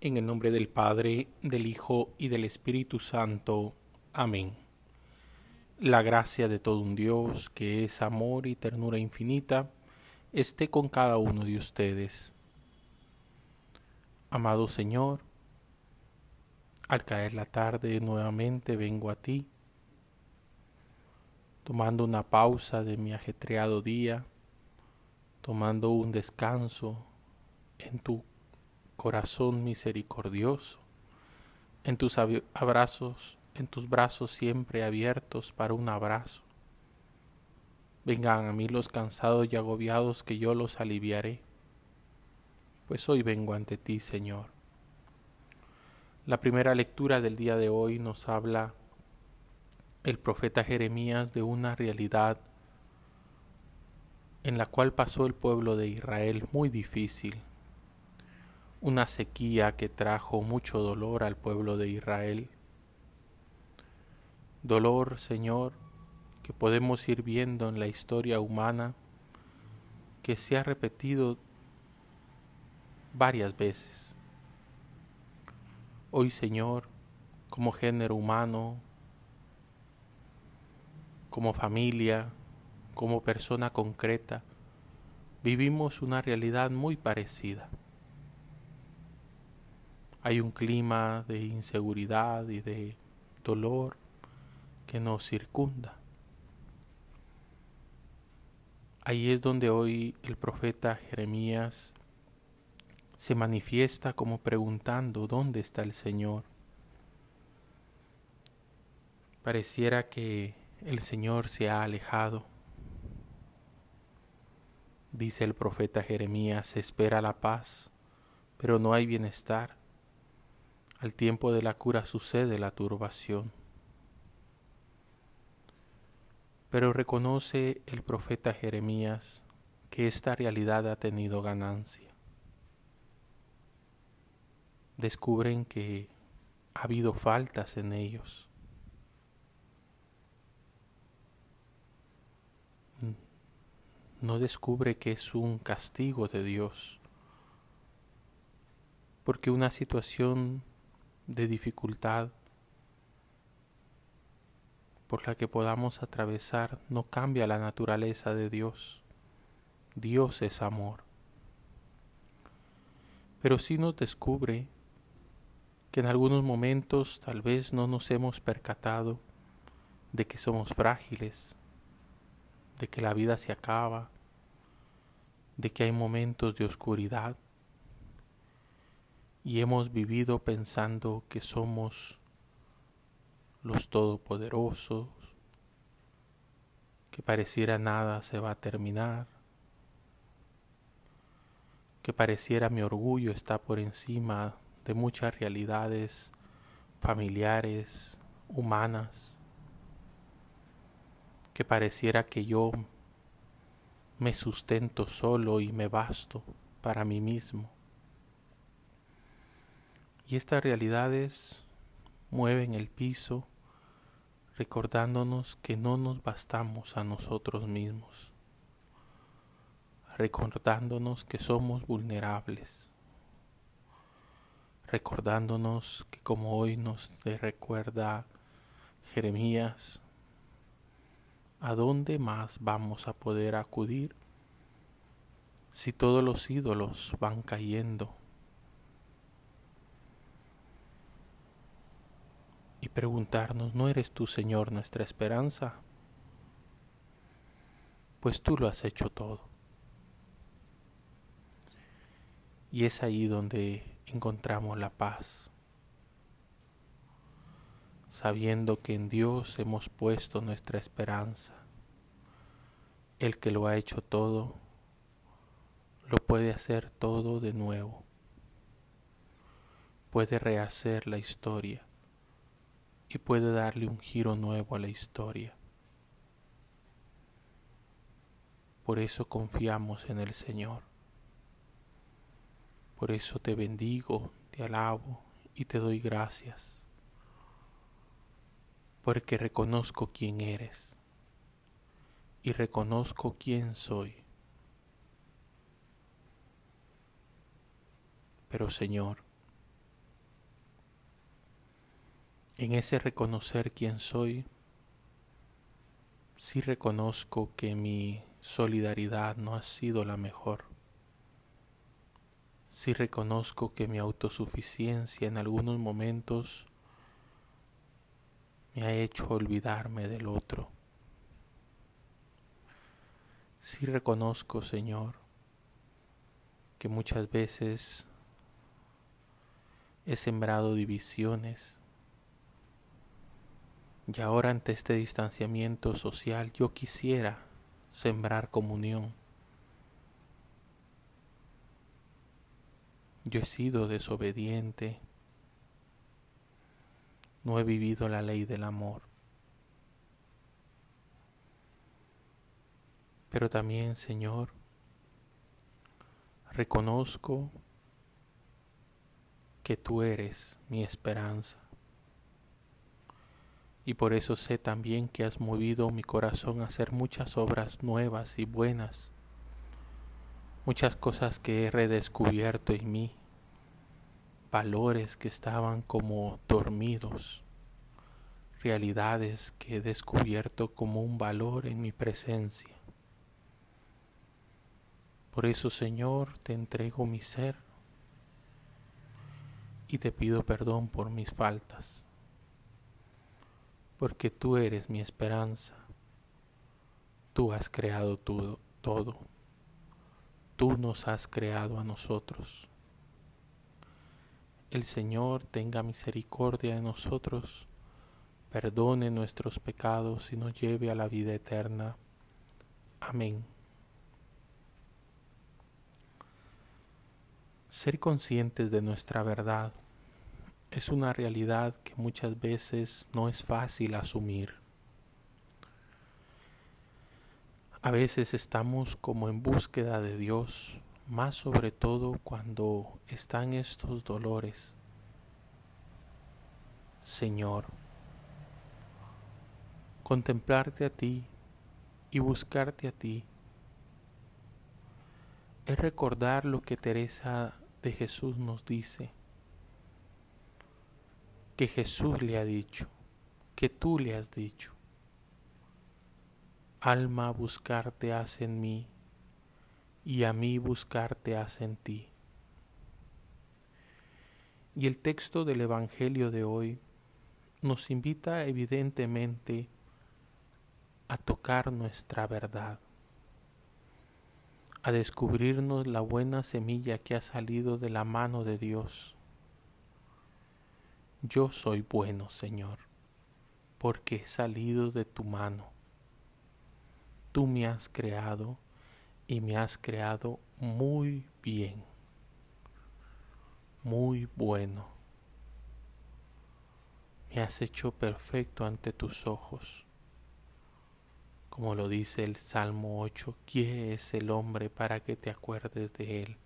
En el nombre del Padre, del Hijo y del Espíritu Santo. Amén. La gracia de todo un Dios, que es amor y ternura infinita, esté con cada uno de ustedes. Amado Señor, al caer la tarde nuevamente vengo a ti, tomando una pausa de mi ajetreado día, tomando un descanso en tu corazón misericordioso, en tus abrazos, en tus brazos siempre abiertos para un abrazo. Vengan a mí los cansados y agobiados que yo los aliviaré, pues hoy vengo ante ti, Señor. La primera lectura del día de hoy nos habla el profeta Jeremías de una realidad en la cual pasó el pueblo de Israel muy difícil una sequía que trajo mucho dolor al pueblo de Israel. Dolor, Señor, que podemos ir viendo en la historia humana, que se ha repetido varias veces. Hoy, Señor, como género humano, como familia, como persona concreta, vivimos una realidad muy parecida hay un clima de inseguridad y de dolor que nos circunda. Ahí es donde hoy el profeta Jeremías se manifiesta como preguntando dónde está el Señor. Pareciera que el Señor se ha alejado. Dice el profeta Jeremías, espera la paz, pero no hay bienestar. Al tiempo de la cura sucede la turbación. Pero reconoce el profeta Jeremías que esta realidad ha tenido ganancia. Descubren que ha habido faltas en ellos. No descubre que es un castigo de Dios, porque una situación de dificultad por la que podamos atravesar no cambia la naturaleza de Dios. Dios es amor. Pero sí nos descubre que en algunos momentos tal vez no nos hemos percatado de que somos frágiles, de que la vida se acaba, de que hay momentos de oscuridad y hemos vivido pensando que somos los todopoderosos, que pareciera nada se va a terminar, que pareciera mi orgullo está por encima de muchas realidades familiares, humanas, que pareciera que yo me sustento solo y me basto para mí mismo. Y estas realidades mueven el piso recordándonos que no nos bastamos a nosotros mismos, recordándonos que somos vulnerables, recordándonos que como hoy nos recuerda Jeremías, ¿a dónde más vamos a poder acudir si todos los ídolos van cayendo? Y preguntarnos, ¿no eres tú, Señor, nuestra esperanza? Pues tú lo has hecho todo. Y es ahí donde encontramos la paz, sabiendo que en Dios hemos puesto nuestra esperanza. El que lo ha hecho todo, lo puede hacer todo de nuevo. Puede rehacer la historia y puede darle un giro nuevo a la historia. Por eso confiamos en el Señor. Por eso te bendigo, te alabo y te doy gracias. Porque reconozco quién eres y reconozco quién soy. Pero Señor, en ese reconocer quién soy, sí reconozco que mi solidaridad no ha sido la mejor. Sí reconozco que mi autosuficiencia en algunos momentos me ha hecho olvidarme del otro. Sí reconozco, Señor, que muchas veces he sembrado divisiones y ahora ante este distanciamiento social yo quisiera sembrar comunión. Yo he sido desobediente, no he vivido la ley del amor. Pero también, Señor, reconozco que tú eres mi esperanza. Y por eso sé también que has movido mi corazón a hacer muchas obras nuevas y buenas, muchas cosas que he redescubierto en mí, valores que estaban como dormidos, realidades que he descubierto como un valor en mi presencia. Por eso, Señor, te entrego mi ser y te pido perdón por mis faltas, porque tú eres mi esperanza, tú has creado todo, todo, tú nos has creado a nosotros. El Señor tenga misericordia de nosotros, perdone nuestros pecados y nos lleve a la vida eterna. Amén. Ser conscientes de nuestra verdad es una realidad que muchas veces no es fácil asumir. A veces estamos como en búsqueda de Dios, más sobre todo cuando están estos dolores. Señor, contemplarte a ti y buscarte a ti es recordar lo que Teresa de Jesús nos dice, que Jesús le ha dicho, que tú le has dicho. Alma, buscarte hace en mí, y a mí buscarte hace en ti. Y el texto del Evangelio de hoy nos invita evidentemente a tocar nuestra verdad a descubrirnos la buena semilla que ha salido de la mano de Dios. Yo soy bueno, Señor, porque he salido de tu mano. Tú me has creado y me has creado muy bien, muy bueno. Me has hecho perfecto ante tus ojos como lo dice el Salmo 8, ¿quién es el hombre para que te acuerdes de él?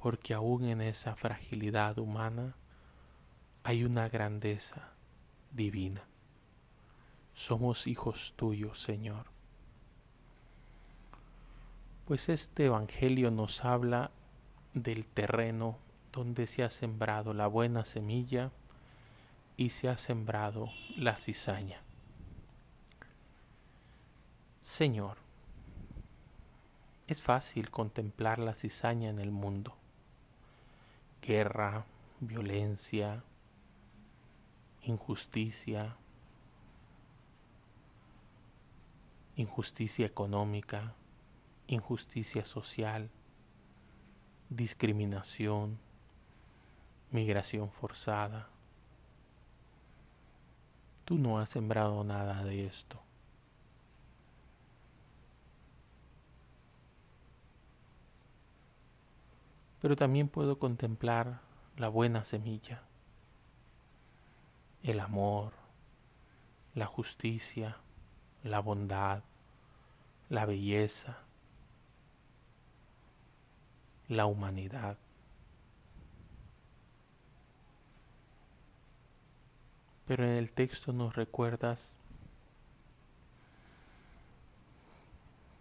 Porque aún en esa fragilidad humana hay una grandeza divina. Somos hijos tuyos, Señor. Pues este Evangelio nos habla del terreno donde se ha sembrado la buena semilla y se ha sembrado la cizaña. Señor, es fácil contemplar la cizaña en el mundo. Guerra, violencia, injusticia, injusticia económica, injusticia social, discriminación, migración forzada. Tú no has sembrado nada de esto. pero también puedo contemplar la buena semilla, el amor, la justicia, la bondad, la belleza, la humanidad. Pero en el texto nos recuerdas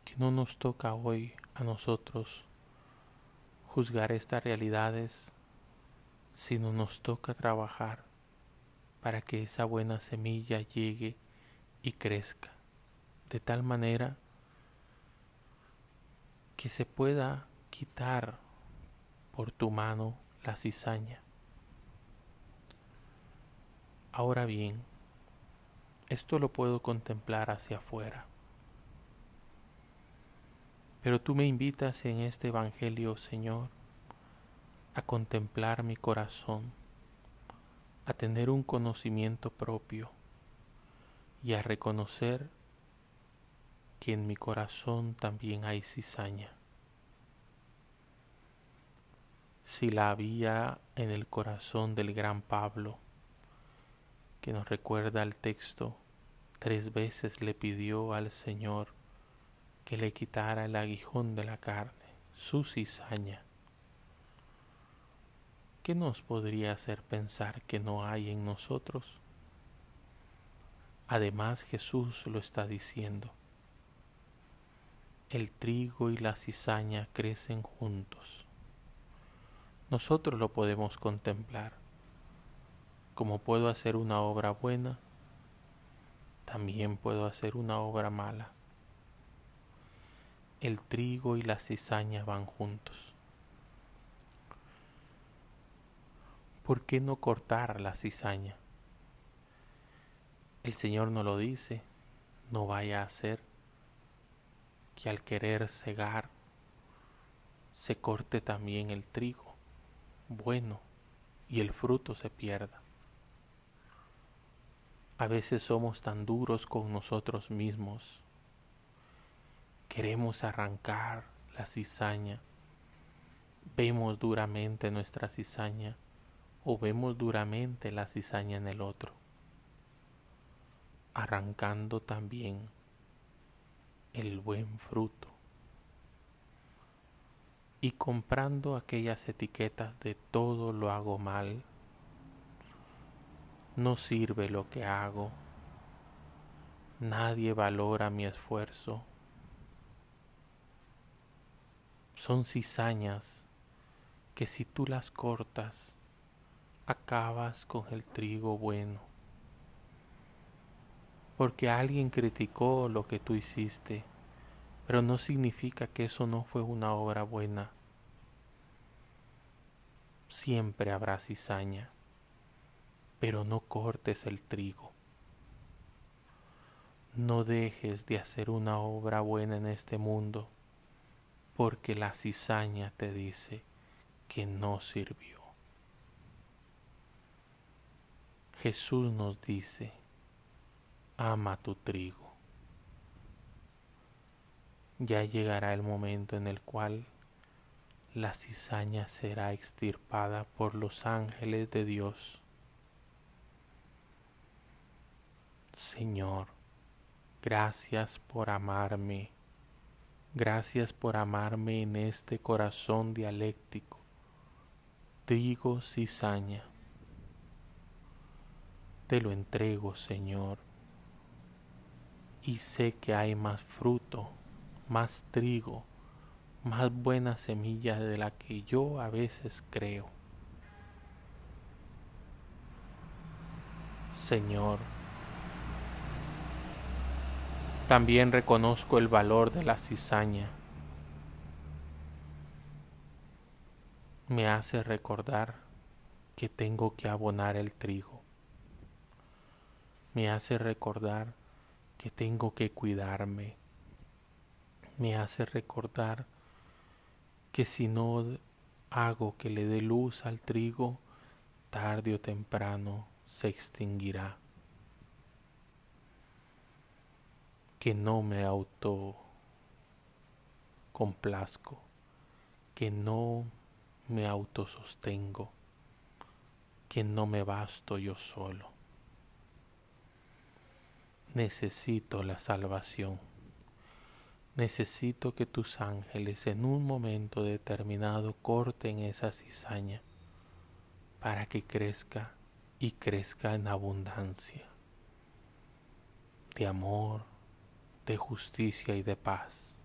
que no nos toca hoy a nosotros juzgar estas realidades, sino nos toca trabajar para que esa buena semilla llegue y crezca de tal manera que se pueda quitar por tu mano la cizaña. Ahora bien, esto lo puedo contemplar hacia afuera. Pero tú me invitas en este Evangelio, Señor, a contemplar mi corazón, a tener un conocimiento propio y a reconocer que en mi corazón también hay cizaña. Si la había en el corazón del gran Pablo, que nos recuerda el texto, tres veces le pidió al Señor que le quitara el aguijón de la carne, su cizaña. ¿Qué nos podría hacer pensar que no hay en nosotros? Además Jesús lo está diciendo. El trigo y la cizaña crecen juntos. Nosotros lo podemos contemplar. Como puedo hacer una obra buena, también puedo hacer una obra mala el trigo y la cizaña van juntos. ¿Por qué no cortar la cizaña? El Señor no lo dice, no vaya a ser que al querer cegar se corte también el trigo bueno y el fruto se pierda. A veces somos tan duros con nosotros mismos queremos arrancar la cizaña, vemos duramente nuestra cizaña o vemos duramente la cizaña en el otro, arrancando también el buen fruto y comprando aquellas etiquetas de todo lo hago mal, no sirve lo que hago, nadie valora mi esfuerzo, son cizañas que si tú las cortas, acabas con el trigo bueno. Porque alguien criticó lo que tú hiciste, pero no significa que eso no fue una obra buena. Siempre habrá cizaña, pero no cortes el trigo. No dejes de hacer una obra buena en este mundo porque la cizaña te dice que no sirvió. Jesús nos dice, ama tu trigo. Ya llegará el momento en el cual la cizaña será extirpada por los ángeles de Dios. Señor, gracias por amarme Gracias por amarme en este corazón dialéctico, trigo cizaña. Te lo entrego, Señor, y sé que hay más fruto, más trigo, más buena semilla de la que yo a veces creo. Señor, también reconozco el valor de la cizaña. Me hace recordar que tengo que abonar el trigo. Me hace recordar que tengo que cuidarme. Me hace recordar que si no hago que le dé luz al trigo, tarde o temprano se extinguirá. que no me auto complazco, que no me autosostengo, que no me basto yo solo. Necesito la salvación. Necesito que tus ángeles en un momento determinado corten esa cizaña para que crezca y crezca en abundancia de amor, de justicia y de paz.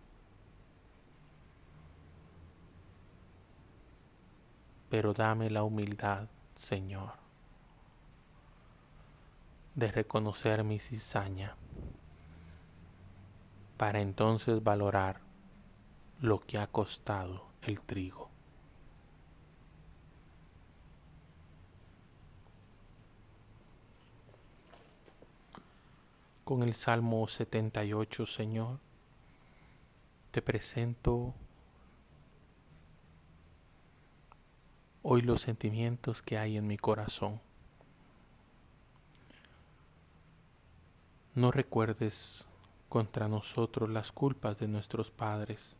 Pero dame la humildad, Señor, de reconocer mi cizaña, para entonces valorar lo que ha costado el trigo. Con el Salmo 78, Señor, te presento hoy los sentimientos que hay en mi corazón. No recuerdes contra nosotros las culpas de nuestros padres.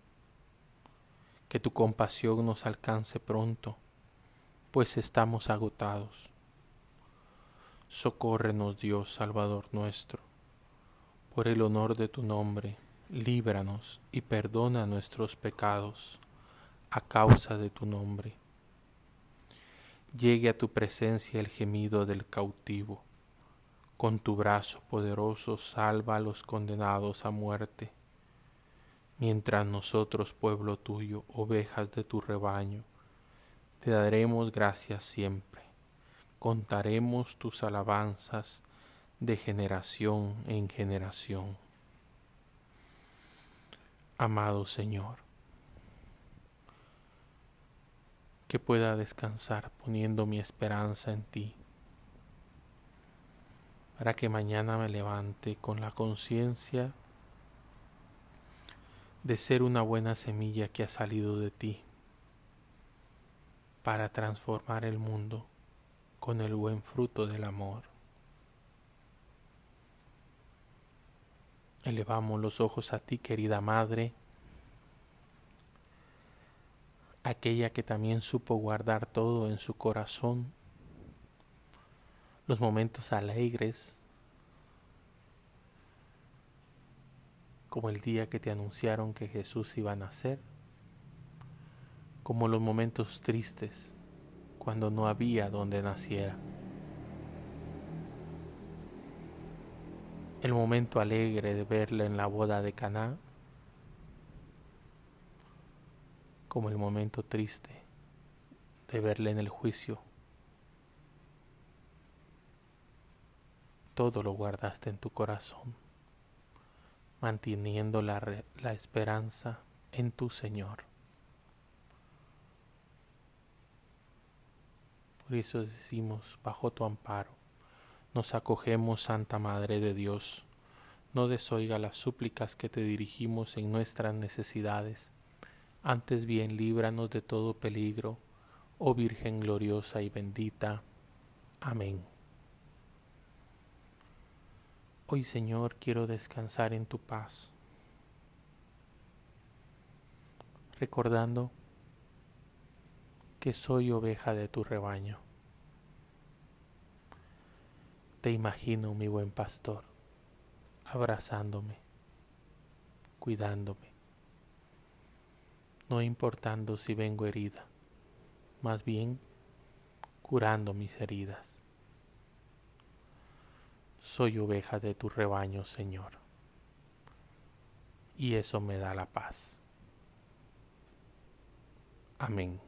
Que tu compasión nos alcance pronto, pues estamos agotados. Socórrenos Dios, Salvador nuestro. Por el honor de tu nombre, líbranos y perdona nuestros pecados a causa de tu nombre. Llegue a tu presencia el gemido del cautivo con tu brazo poderoso salva a los condenados a muerte, mientras nosotros, pueblo tuyo, ovejas de tu rebaño, te daremos gracias siempre, contaremos tus alabanzas de generación en generación. Amado Señor, que pueda descansar poniendo mi esperanza en ti para que mañana me levante con la conciencia de ser una buena semilla que ha salido de ti para transformar el mundo con el buen fruto del amor. Elevamos los ojos a ti, querida Madre, aquella que también supo guardar todo en su corazón los momentos alegres, como el día que te anunciaron que Jesús iba a nacer, como los momentos tristes cuando no había donde naciera. El momento alegre de verla en la boda de Caná, como el momento triste de verla en el juicio todo lo guardaste en tu corazón, manteniendo la, la esperanza en tu Señor. Por eso decimos, bajo tu amparo, nos acogemos, Santa Madre de Dios. No desoiga las súplicas que te dirigimos en nuestras necesidades. Antes bien, líbranos de todo peligro, oh Virgen gloriosa y bendita. Amén. Hoy Señor quiero descansar en tu paz, recordando que soy oveja de tu rebaño. Te imagino, mi buen pastor, abrazándome, cuidándome, no importando si vengo herida, más bien curando mis heridas soy oveja de tu rebaño, Señor. Y eso me da la paz. Amén.